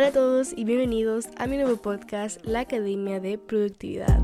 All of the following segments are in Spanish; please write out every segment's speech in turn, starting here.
Hola a todos y bienvenidos a mi nuevo podcast, La Academia de Productividad.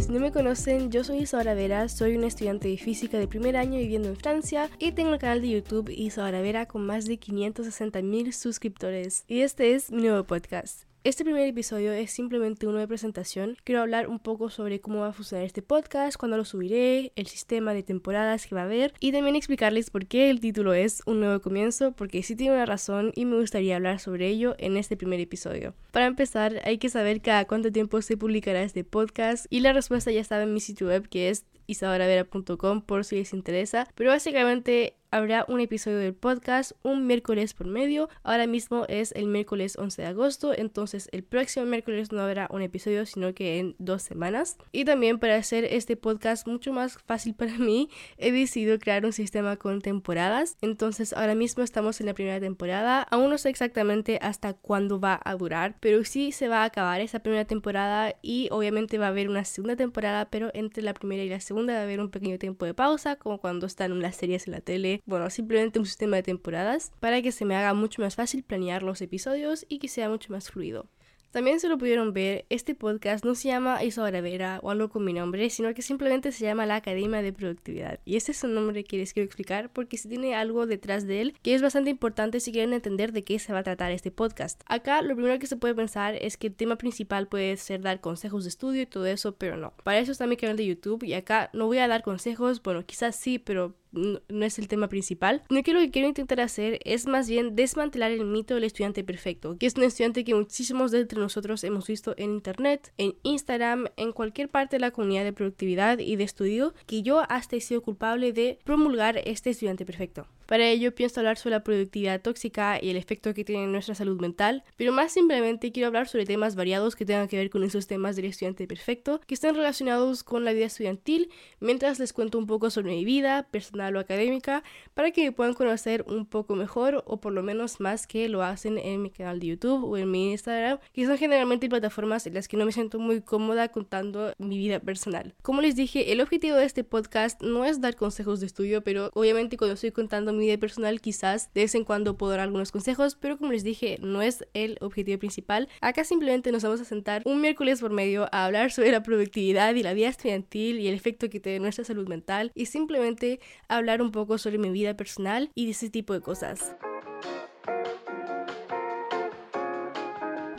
Si no me conocen, yo soy Isadora Vera, soy una estudiante de física de primer año viviendo en Francia y tengo el canal de YouTube Isadora Vera con más de 560 mil suscriptores. Y este es mi nuevo podcast. Este primer episodio es simplemente uno de presentación. Quiero hablar un poco sobre cómo va a funcionar este podcast, cuándo lo subiré, el sistema de temporadas que va a haber y también explicarles por qué el título es Un nuevo comienzo, porque sí tiene una razón y me gustaría hablar sobre ello en este primer episodio. Para empezar, hay que saber cada cuánto tiempo se publicará este podcast y la respuesta ya estaba en mi sitio web que es isadoravera.com por si les interesa, pero básicamente habrá un episodio del podcast un miércoles por medio. Ahora mismo es el miércoles 11 de agosto, entonces el próximo miércoles no habrá un episodio, sino que en dos semanas. Y también para hacer este podcast mucho más fácil para mí, he decidido crear un sistema con temporadas. Entonces ahora mismo estamos en la primera temporada. Aún no sé exactamente hasta cuándo va a durar, pero sí se va a acabar esa primera temporada y obviamente va a haber una segunda temporada, pero entre la primera y la segunda va a haber un pequeño tiempo de pausa, como cuando están las series en la tele bueno, simplemente un sistema de temporadas para que se me haga mucho más fácil planear los episodios y que sea mucho más fluido. También se lo pudieron ver, este podcast no se llama Isadora Vera o algo con mi nombre, sino que simplemente se llama la Academia de Productividad. Y ese es un nombre que les quiero explicar porque si tiene algo detrás de él que es bastante importante si quieren entender de qué se va a tratar este podcast. Acá lo primero que se puede pensar es que el tema principal puede ser dar consejos de estudio y todo eso, pero no. Para eso está mi canal de YouTube y acá no voy a dar consejos, bueno, quizás sí, pero no, es el tema principal, no que lo que quiero intentar hacer es más bien desmantelar el mito del estudiante perfecto, que es un estudiante que muchísimos de entre nosotros hemos visto en internet, en Instagram, en cualquier parte de la comunidad de productividad y de estudio, que yo hasta he sido culpable de promulgar este estudiante perfecto. Para ello pienso hablar sobre la productividad tóxica y el efecto que tiene en nuestra salud mental, pero más simplemente quiero hablar sobre temas variados que tengan que ver con esos temas del estudiante perfecto, que estén relacionados con la vida estudiantil, mientras les cuento un poco sobre mi vida personal o académica, para que me puedan conocer un poco mejor o por lo menos más que lo hacen en mi canal de YouTube o en mi Instagram, que son generalmente plataformas en las que no me siento muy cómoda contando mi vida personal. Como les dije, el objetivo de este podcast no es dar consejos de estudio, pero obviamente cuando estoy contando mi vida personal quizás de vez en cuando puedo dar algunos consejos, pero como les dije, no es el objetivo principal. Acá simplemente nos vamos a sentar un miércoles por medio a hablar sobre la productividad y la vida estudiantil y el efecto que tiene nuestra salud mental y simplemente hablar un poco sobre mi vida personal y ese tipo de cosas.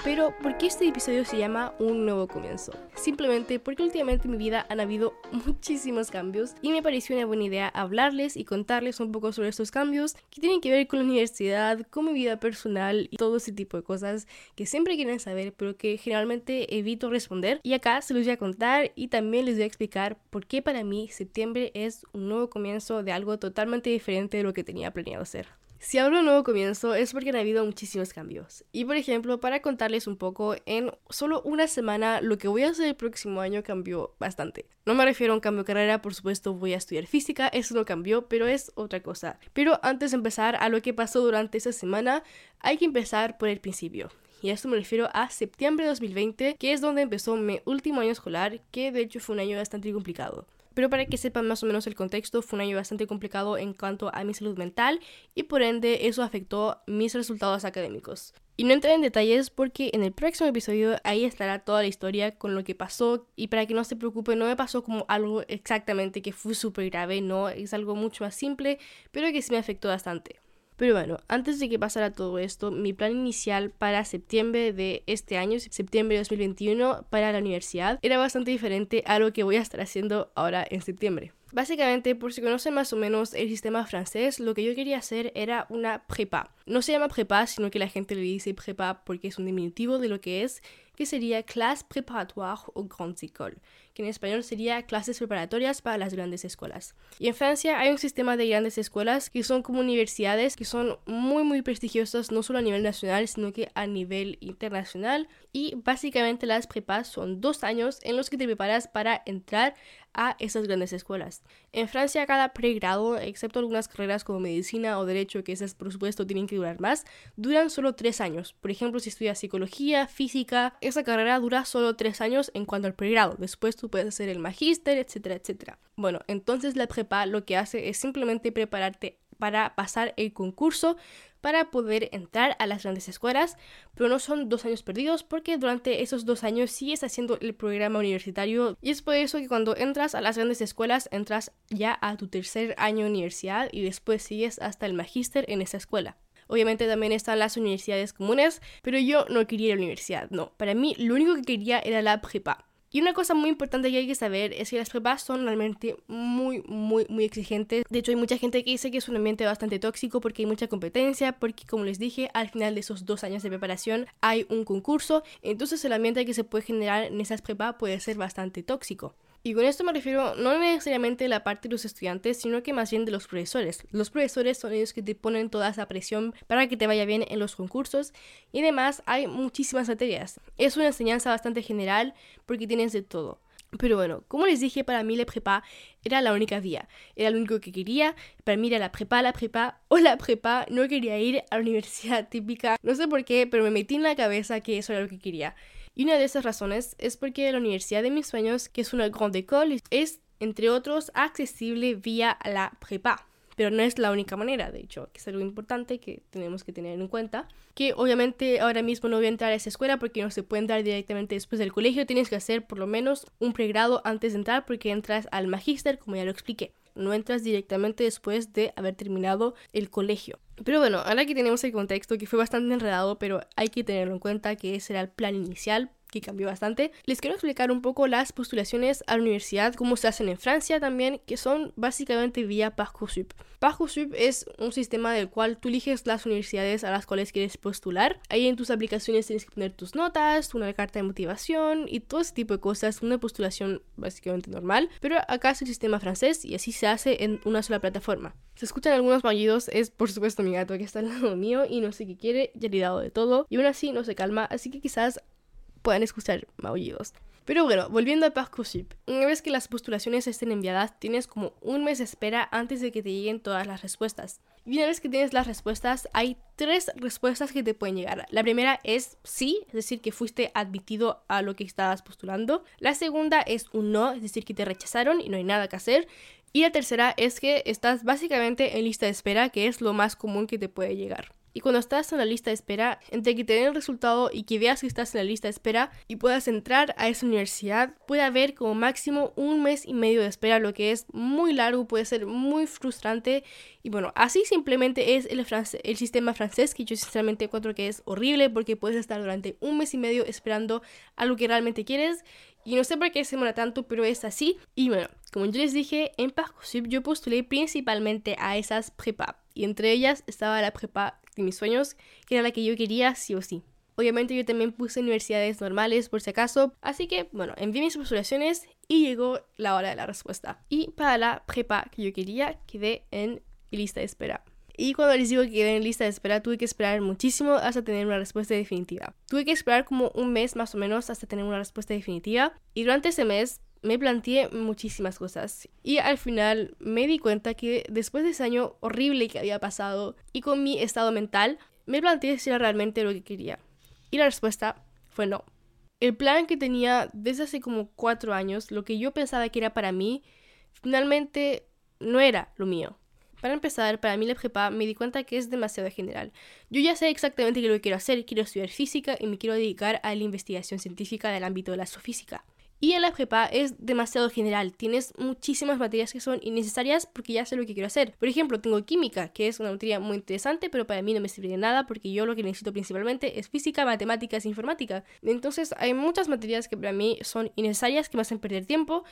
Pero, ¿por qué este episodio se llama Un nuevo comienzo? Simplemente porque últimamente en mi vida han habido muchísimos cambios y me pareció una buena idea hablarles y contarles un poco sobre estos cambios que tienen que ver con la universidad, con mi vida personal y todo ese tipo de cosas que siempre quieren saber, pero que generalmente evito responder. Y acá se los voy a contar y también les voy a explicar por qué para mí septiembre es un nuevo comienzo de algo totalmente diferente de lo que tenía planeado hacer. Si hablo de un nuevo comienzo es porque han habido muchísimos cambios. Y por ejemplo, para contarles un poco, en solo una semana lo que voy a hacer el próximo año cambió bastante. No me refiero a un cambio de carrera, por supuesto voy a estudiar física, eso no cambió, pero es otra cosa. Pero antes de empezar a lo que pasó durante esa semana, hay que empezar por el principio. Y a esto me refiero a septiembre de 2020, que es donde empezó mi último año escolar, que de hecho fue un año bastante complicado. Pero para que sepan más o menos el contexto, fue un año bastante complicado en cuanto a mi salud mental y por ende eso afectó mis resultados académicos. Y no entraré en detalles porque en el próximo episodio ahí estará toda la historia con lo que pasó y para que no se preocupe, no me pasó como algo exactamente que fue súper grave, no, es algo mucho más simple, pero que sí me afectó bastante. Pero bueno, antes de que pasara todo esto, mi plan inicial para septiembre de este año, septiembre de 2021, para la universidad, era bastante diferente a lo que voy a estar haciendo ahora en septiembre. Básicamente, por si conocen más o menos el sistema francés, lo que yo quería hacer era una prepa. No se llama prepa, sino que la gente le dice prepa porque es un diminutivo de lo que es, que sería classe préparatoire aux grandes écoles que en español sería clases preparatorias para las grandes escuelas. Y en Francia hay un sistema de grandes escuelas que son como universidades que son muy muy prestigiosas no solo a nivel nacional sino que a nivel internacional y básicamente las prepas son dos años en los que te preparas para entrar a esas grandes escuelas. En Francia cada pregrado, excepto algunas carreras como medicina o derecho, que esas por supuesto tienen que durar más, duran solo tres años. Por ejemplo, si estudias psicología, física, esa carrera dura solo tres años en cuanto al pregrado. Después tú puedes hacer el magíster, etcétera, etcétera. Bueno, entonces la prepa lo que hace es simplemente prepararte para pasar el concurso para poder entrar a las grandes escuelas, pero no son dos años perdidos porque durante esos dos años sigues haciendo el programa universitario y es por eso que cuando entras a las grandes escuelas entras ya a tu tercer año de universidad y después sigues hasta el magíster en esa escuela. Obviamente también están las universidades comunes, pero yo no quería la universidad, no. Para mí lo único que quería era la prepa. Y una cosa muy importante que hay que saber es que las prepas son realmente muy, muy, muy exigentes. De hecho, hay mucha gente que dice que es un ambiente bastante tóxico porque hay mucha competencia, porque como les dije, al final de esos dos años de preparación hay un concurso. Entonces el ambiente que se puede generar en esas prepas puede ser bastante tóxico. Y con esto me refiero no necesariamente a la parte de los estudiantes, sino que más bien de los profesores. Los profesores son ellos que te ponen toda esa presión para que te vaya bien en los concursos y además hay muchísimas materias. Es una enseñanza bastante general porque tienes de todo. Pero bueno, como les dije, para mí la prepa era la única vía. Era lo único que quería. Para mí era la prepa, la prepa o la prepa. No quería ir a la universidad típica. No sé por qué, pero me metí en la cabeza que eso era lo que quería. Y una de esas razones es porque la Universidad de mis sueños, que es una grande école, es, entre otros, accesible vía la prepa. Pero no es la única manera, de hecho, que es algo importante que tenemos que tener en cuenta. Que obviamente ahora mismo no voy a entrar a esa escuela porque no se puede entrar directamente después del colegio. Tienes que hacer por lo menos un pregrado antes de entrar porque entras al magíster, como ya lo expliqué no entras directamente después de haber terminado el colegio. Pero bueno, ahora que tenemos el contexto que fue bastante enredado, pero hay que tenerlo en cuenta que ese era el plan inicial que cambió bastante. Les quiero explicar un poco las postulaciones a la universidad, cómo se hacen en Francia también, que son básicamente vía Parcoursup. Parcoursup es un sistema del cual tú eliges las universidades a las cuales quieres postular. Ahí en tus aplicaciones tienes que poner tus notas, una carta de motivación y todo ese tipo de cosas, una postulación básicamente normal. Pero acá es el sistema francés y así se hace en una sola plataforma. Se escuchan algunos maullidos, es por supuesto mi gato que está al lado mío y no sé qué quiere, ya le he dado de todo y aún así no se calma, así que quizás puedan escuchar maullidos. Pero bueno, volviendo a Parcoursup, una vez que las postulaciones estén enviadas, tienes como un mes de espera antes de que te lleguen todas las respuestas. Y una vez que tienes las respuestas, hay tres respuestas que te pueden llegar. La primera es sí, es decir, que fuiste admitido a lo que estabas postulando. La segunda es un no, es decir, que te rechazaron y no hay nada que hacer. Y la tercera es que estás básicamente en lista de espera, que es lo más común que te puede llegar. Y cuando estás en la lista de espera, entre que te den el resultado y que veas que estás en la lista de espera y puedas entrar a esa universidad, puede haber como máximo un mes y medio de espera, lo que es muy largo, puede ser muy frustrante. Y bueno, así simplemente es el, el sistema francés, que yo sinceramente encuentro que es horrible porque puedes estar durante un mes y medio esperando algo que realmente quieres. Y no sé por qué se demora tanto, pero es así. Y bueno, como yo les dije, en Parcoursup yo postulé principalmente a esas prepa. Y entre ellas estaba la prepa de mis sueños, que era la que yo quería sí o sí. Obviamente yo también puse universidades normales por si acaso, así que bueno, envié mis postulaciones y llegó la hora de la respuesta. Y para la prepa que yo quería, quedé en lista de espera. Y cuando les digo que quedé en lista de espera, tuve que esperar muchísimo hasta tener una respuesta definitiva. Tuve que esperar como un mes más o menos hasta tener una respuesta definitiva. Y durante ese mes me planteé muchísimas cosas y al final me di cuenta que después de ese año horrible que había pasado y con mi estado mental, me planteé si era realmente lo que quería. Y la respuesta fue no. El plan que tenía desde hace como cuatro años, lo que yo pensaba que era para mí, finalmente no era lo mío. Para empezar, para mí la prepa me di cuenta que es demasiado general. Yo ya sé exactamente qué lo que quiero hacer, quiero estudiar física y me quiero dedicar a la investigación científica del ámbito de la astrofísica. Y en la prepa es demasiado general, tienes muchísimas materias que son innecesarias porque ya sé lo que quiero hacer. Por ejemplo, tengo química, que es una materia muy interesante, pero para mí no me sirve de nada porque yo lo que necesito principalmente es física, matemáticas e informática. Entonces hay muchas materias que para mí son innecesarias, que me hacen perder tiempo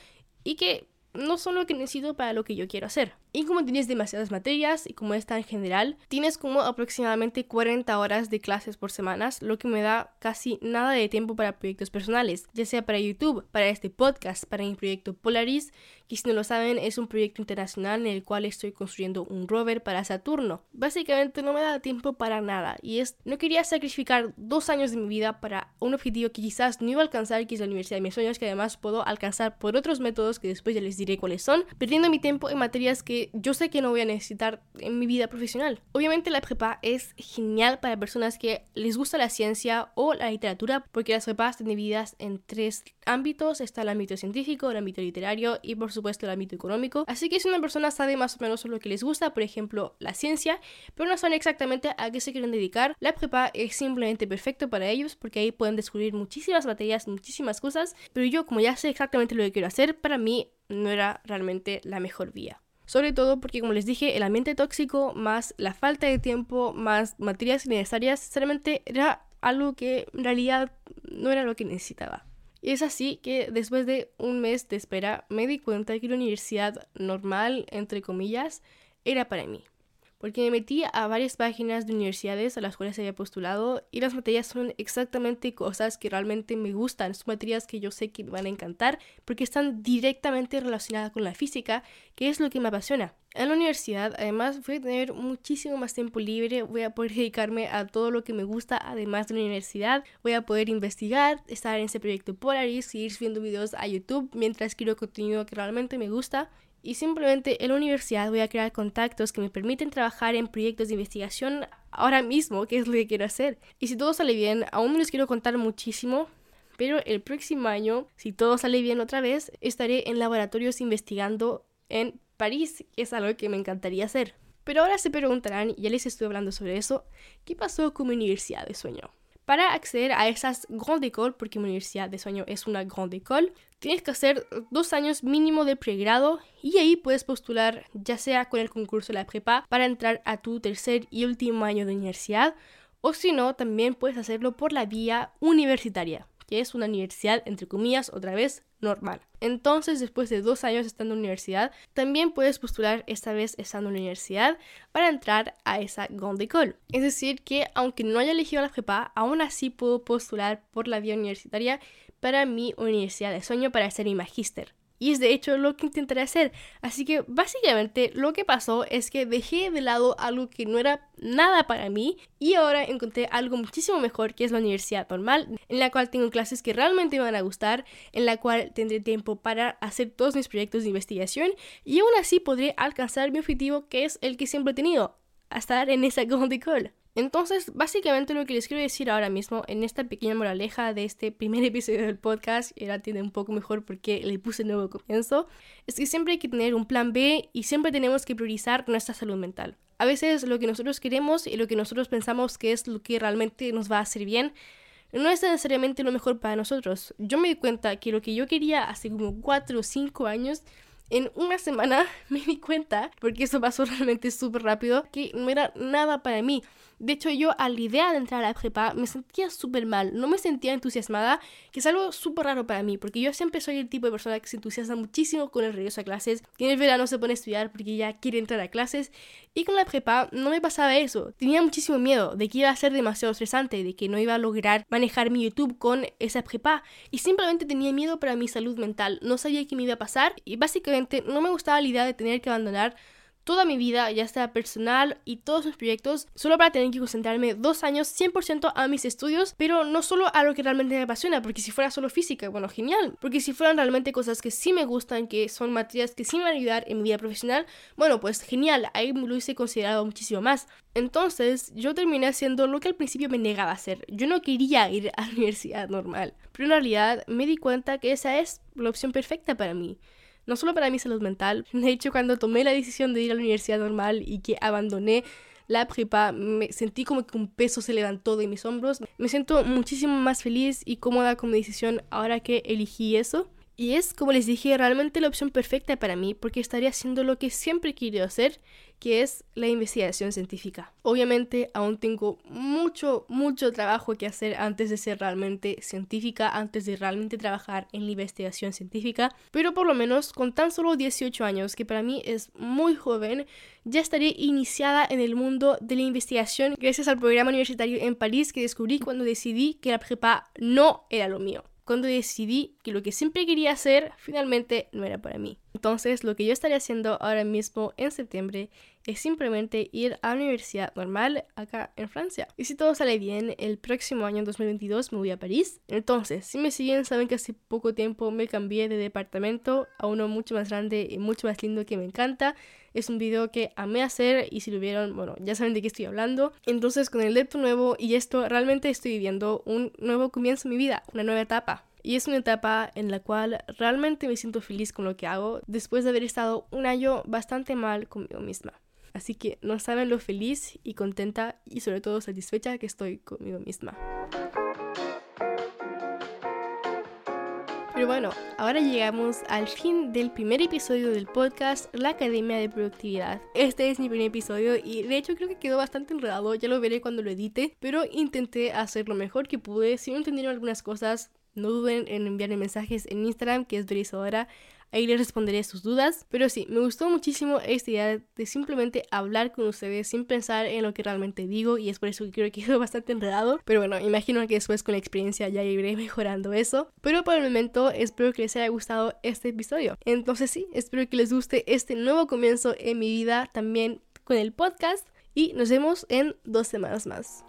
y que no son lo que necesito para lo que yo quiero hacer. Y como tienes demasiadas materias y como es tan general, tienes como aproximadamente 40 horas de clases por semanas, lo que me da casi nada de tiempo para proyectos personales, ya sea para YouTube, para este podcast, para mi proyecto Polaris, que si no lo saben es un proyecto internacional en el cual estoy construyendo un rover para Saturno. Básicamente no me da tiempo para nada y es no quería sacrificar dos años de mi vida para un objetivo que quizás no iba a alcanzar, que es la universidad de mis sueños, que además puedo alcanzar por otros métodos que después ya les diré cuáles son, perdiendo mi tiempo en materias que yo sé que no voy a necesitar en mi vida profesional. Obviamente la prepa es genial para personas que les gusta la ciencia o la literatura, porque las prepas están divididas en tres ámbitos. Está el ámbito científico, el ámbito literario y por supuesto el ámbito económico. Así que si una persona sabe más o menos lo que les gusta, por ejemplo la ciencia, pero no saben exactamente a qué se quieren dedicar, la prepa es simplemente perfecto para ellos porque ahí pueden descubrir muchísimas materias, muchísimas cosas, pero yo como ya sé exactamente lo que quiero hacer, para mí no era realmente la mejor vía. Sobre todo porque, como les dije, el ambiente tóxico más la falta de tiempo más materias innecesarias, sinceramente era algo que en realidad no era lo que necesitaba. Y es así que después de un mes de espera me di cuenta que la universidad normal, entre comillas, era para mí porque me metí a varias páginas de universidades a las cuales había postulado y las materias son exactamente cosas que realmente me gustan, son materias que yo sé que me van a encantar porque están directamente relacionadas con la física, que es lo que me apasiona. En la universidad, además, voy a tener muchísimo más tiempo libre, voy a poder dedicarme a todo lo que me gusta, además de la universidad, voy a poder investigar, estar en ese proyecto Polaris, seguir subiendo videos a YouTube mientras quiero contenido que realmente me gusta y simplemente en la universidad voy a crear contactos que me permiten trabajar en proyectos de investigación ahora mismo, que es lo que quiero hacer. Y si todo sale bien, aún no les quiero contar muchísimo, pero el próximo año, si todo sale bien otra vez, estaré en laboratorios investigando en París, que es algo que me encantaría hacer. Pero ahora se preguntarán, ya les estoy hablando sobre eso, ¿qué pasó con mi universidad de sueño? Para acceder a esas grandes écoles, porque mi universidad de sueño es una grande école, tienes que hacer dos años mínimo de pregrado y ahí puedes postular ya sea con el concurso de la prepa para entrar a tu tercer y último año de universidad o si no también puedes hacerlo por la vía universitaria que es una universidad entre comillas otra vez normal. Entonces, después de dos años estando en universidad, también puedes postular esta vez estando en universidad para entrar a esa grande. Es decir, que aunque no haya elegido la prepa, aún así puedo postular por la vía universitaria para mi universidad de sueño para hacer mi magíster. Y es de hecho lo que intentaré hacer. Así que básicamente lo que pasó es que dejé de lado algo que no era nada para mí y ahora encontré algo muchísimo mejor que es la universidad normal, en la cual tengo clases que realmente me van a gustar, en la cual tendré tiempo para hacer todos mis proyectos de investigación y aún así podré alcanzar mi objetivo que es el que siempre he tenido, estar en esa grande école. Entonces, básicamente lo que les quiero decir ahora mismo en esta pequeña moraleja de este primer episodio del podcast, ahora tiene un poco mejor porque le puse nuevo comienzo, es que siempre hay que tener un plan B y siempre tenemos que priorizar nuestra salud mental. A veces lo que nosotros queremos y lo que nosotros pensamos que es lo que realmente nos va a hacer bien, no es necesariamente lo mejor para nosotros. Yo me di cuenta que lo que yo quería hace como 4 o 5 años en una semana me di cuenta, porque eso pasó realmente súper rápido, que no era nada para mí. De hecho, yo a la idea de entrar a la prepa me sentía súper mal, no me sentía entusiasmada, que es algo súper raro para mí, porque yo siempre soy el tipo de persona que se entusiasma muchísimo con el regreso a clases, que en el verano se pone a estudiar porque ya quiere entrar a clases, y con la prepa no me pasaba eso. Tenía muchísimo miedo de que iba a ser demasiado estresante, de que no iba a lograr manejar mi YouTube con esa prepa, y simplemente tenía miedo para mi salud mental, no sabía qué me iba a pasar, y básicamente no me gustaba la idea de tener que abandonar toda mi vida, ya sea personal y todos mis proyectos, solo para tener que concentrarme dos años 100% a mis estudios, pero no solo a lo que realmente me apasiona, porque si fuera solo física, bueno, genial, porque si fueran realmente cosas que sí me gustan, que son materias que sí me van a ayudar en mi vida profesional, bueno, pues genial, ahí lo hice considerado muchísimo más. Entonces, yo terminé haciendo lo que al principio me negaba a hacer. Yo no quería ir a la universidad normal, pero en realidad me di cuenta que esa es la opción perfecta para mí no solo para mi salud mental, de hecho cuando tomé la decisión de ir a la universidad normal y que abandoné la prepa, me sentí como que un peso se levantó de mis hombros. Me siento muchísimo más feliz y cómoda con mi decisión ahora que elegí eso. Y es, como les dije, realmente la opción perfecta para mí porque estaría haciendo lo que siempre he querido hacer, que es la investigación científica. Obviamente aún tengo mucho, mucho trabajo que hacer antes de ser realmente científica, antes de realmente trabajar en la investigación científica, pero por lo menos con tan solo 18 años, que para mí es muy joven, ya estaré iniciada en el mundo de la investigación gracias al programa universitario en París que descubrí cuando decidí que la prepa no era lo mío cuando decidí que lo que siempre quería hacer finalmente no era para mí. Entonces, lo que yo estaré haciendo ahora mismo en septiembre es simplemente ir a la universidad normal acá en Francia. Y si todo sale bien, el próximo año 2022 me voy a París. Entonces, si me siguen, saben que hace poco tiempo me cambié de departamento a uno mucho más grande y mucho más lindo que me encanta. Es un video que amé hacer y si lo vieron, bueno, ya saben de qué estoy hablando. Entonces, con el depto nuevo y esto, realmente estoy viviendo un nuevo comienzo en mi vida, una nueva etapa. Y es una etapa en la cual realmente me siento feliz con lo que hago después de haber estado un año bastante mal conmigo misma. Así que no saben lo feliz y contenta y sobre todo satisfecha que estoy conmigo misma. Pero bueno, ahora llegamos al fin del primer episodio del podcast La Academia de Productividad. Este es mi primer episodio y de hecho creo que quedó bastante enredado, ya lo veré cuando lo edite, pero intenté hacer lo mejor que pude. Si no entendieron algunas cosas, no duden en enviarme mensajes en Instagram, que es Dorisodora. Ahí les responderé sus dudas. Pero sí, me gustó muchísimo esta idea de simplemente hablar con ustedes sin pensar en lo que realmente digo. Y es por eso que creo que quedó bastante enredado. Pero bueno, imagino que después con la experiencia ya iré mejorando eso. Pero por el momento espero que les haya gustado este episodio. Entonces sí, espero que les guste este nuevo comienzo en mi vida también con el podcast. Y nos vemos en dos semanas más.